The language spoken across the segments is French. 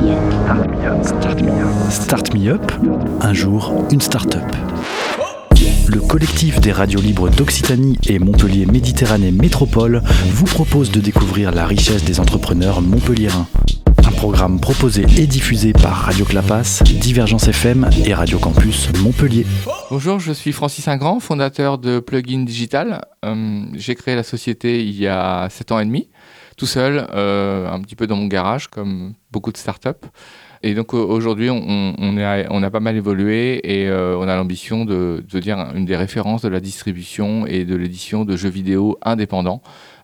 Me Up. Start Me Up. Start Me Up. Un jour, une start-up. Le collectif des radios libres d'Occitanie et Montpellier Méditerranée Métropole vous propose de découvrir la richesse des entrepreneurs montpelliérains. Un programme proposé et diffusé par Radio Clapas, Divergence FM et Radio Campus Montpellier. Bonjour, je suis Francis Ingrand, fondateur de Plugin Digital. Euh, j'ai créé la société il y a 7 ans et demi tout seul, euh, un petit peu dans mon garage, comme beaucoup de startups. Et donc aujourd'hui, on, a pas mal évolué et euh, on a l'ambition de, de, dire une des références de la distribution et de l'édition de jeux vidéo indépendants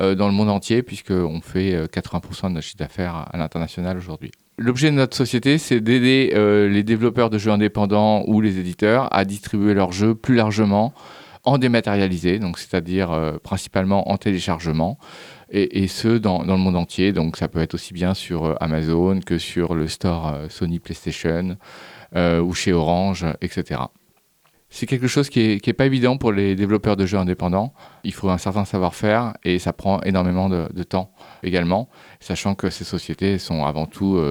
euh, dans le monde entier, puisqu'on fait 80% de notre chiffre d'affaires à l'international aujourd'hui. L'objet de notre société, c'est d'aider les développeurs de jeux indépendants ou les éditeurs à distribuer leurs jeux plus largement en dématérialisé, donc c'est-à-dire principalement en téléchargement et, ce dans, le monde entier. Donc ça peut être aussi bien sur euh, Amazon que sur le store euh, Sony PlayStation euh, ou chez Orange, etc. C'est quelque chose qui n'est est pas évident pour les développeurs de jeux indépendants. Il faut un certain savoir-faire et ça prend énormément de, temps également, sachant que ces sociétés sont avant tout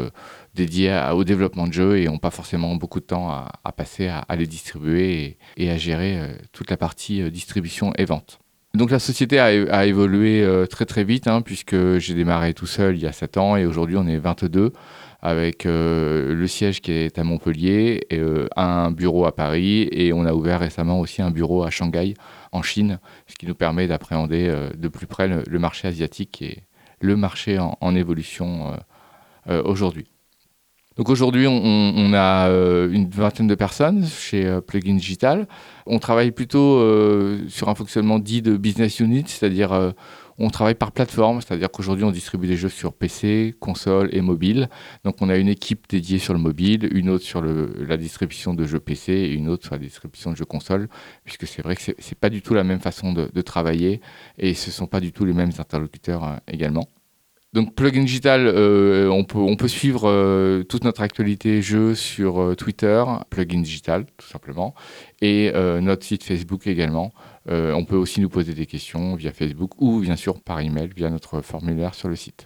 dédiées au développement de jeux et n'ont pas forcément beaucoup de temps à, passer à, les distribuer et, à gérer toute la partie distribution et vente. Donc la société a, évolué euh, très très vite, hein, puisque j'ai démarré tout seul il y a 7 ans et aujourd'hui on est 22 avec euh, le siège qui est à Montpellier, et, euh, un bureau à Paris et on a ouvert récemment aussi un bureau à Shanghai en Chine, ce qui nous permet d'appréhender de plus près le, marché asiatique est le marché en, évolution aujourd'hui. Donc aujourd'hui, on, a euh, une vingtaine de personnes chez euh, Plugin Digital. On travaille plutôt euh, sur un fonctionnement dit de business unit, c'est-à-dire on travaille par plateforme, c'est-à-dire qu'aujourd'hui on distribue des jeux sur PC, console et mobile. Donc on a une équipe dédiée sur le mobile, une autre sur la distribution de jeux PC et une autre sur la distribution de jeux console, puisque c'est vrai que c'est pas du tout la même façon de, travailler et ce sont pas du tout les mêmes interlocuteurs euh, également. Donc Plugin Digital, euh, on, peut, suivre euh, toute notre actualité jeu sur euh, Twitter, Plugin Digital tout simplement, et notre site Facebook également. On peut aussi nous poser des questions via Facebook ou bien sûr par email via notre formulaire sur le site.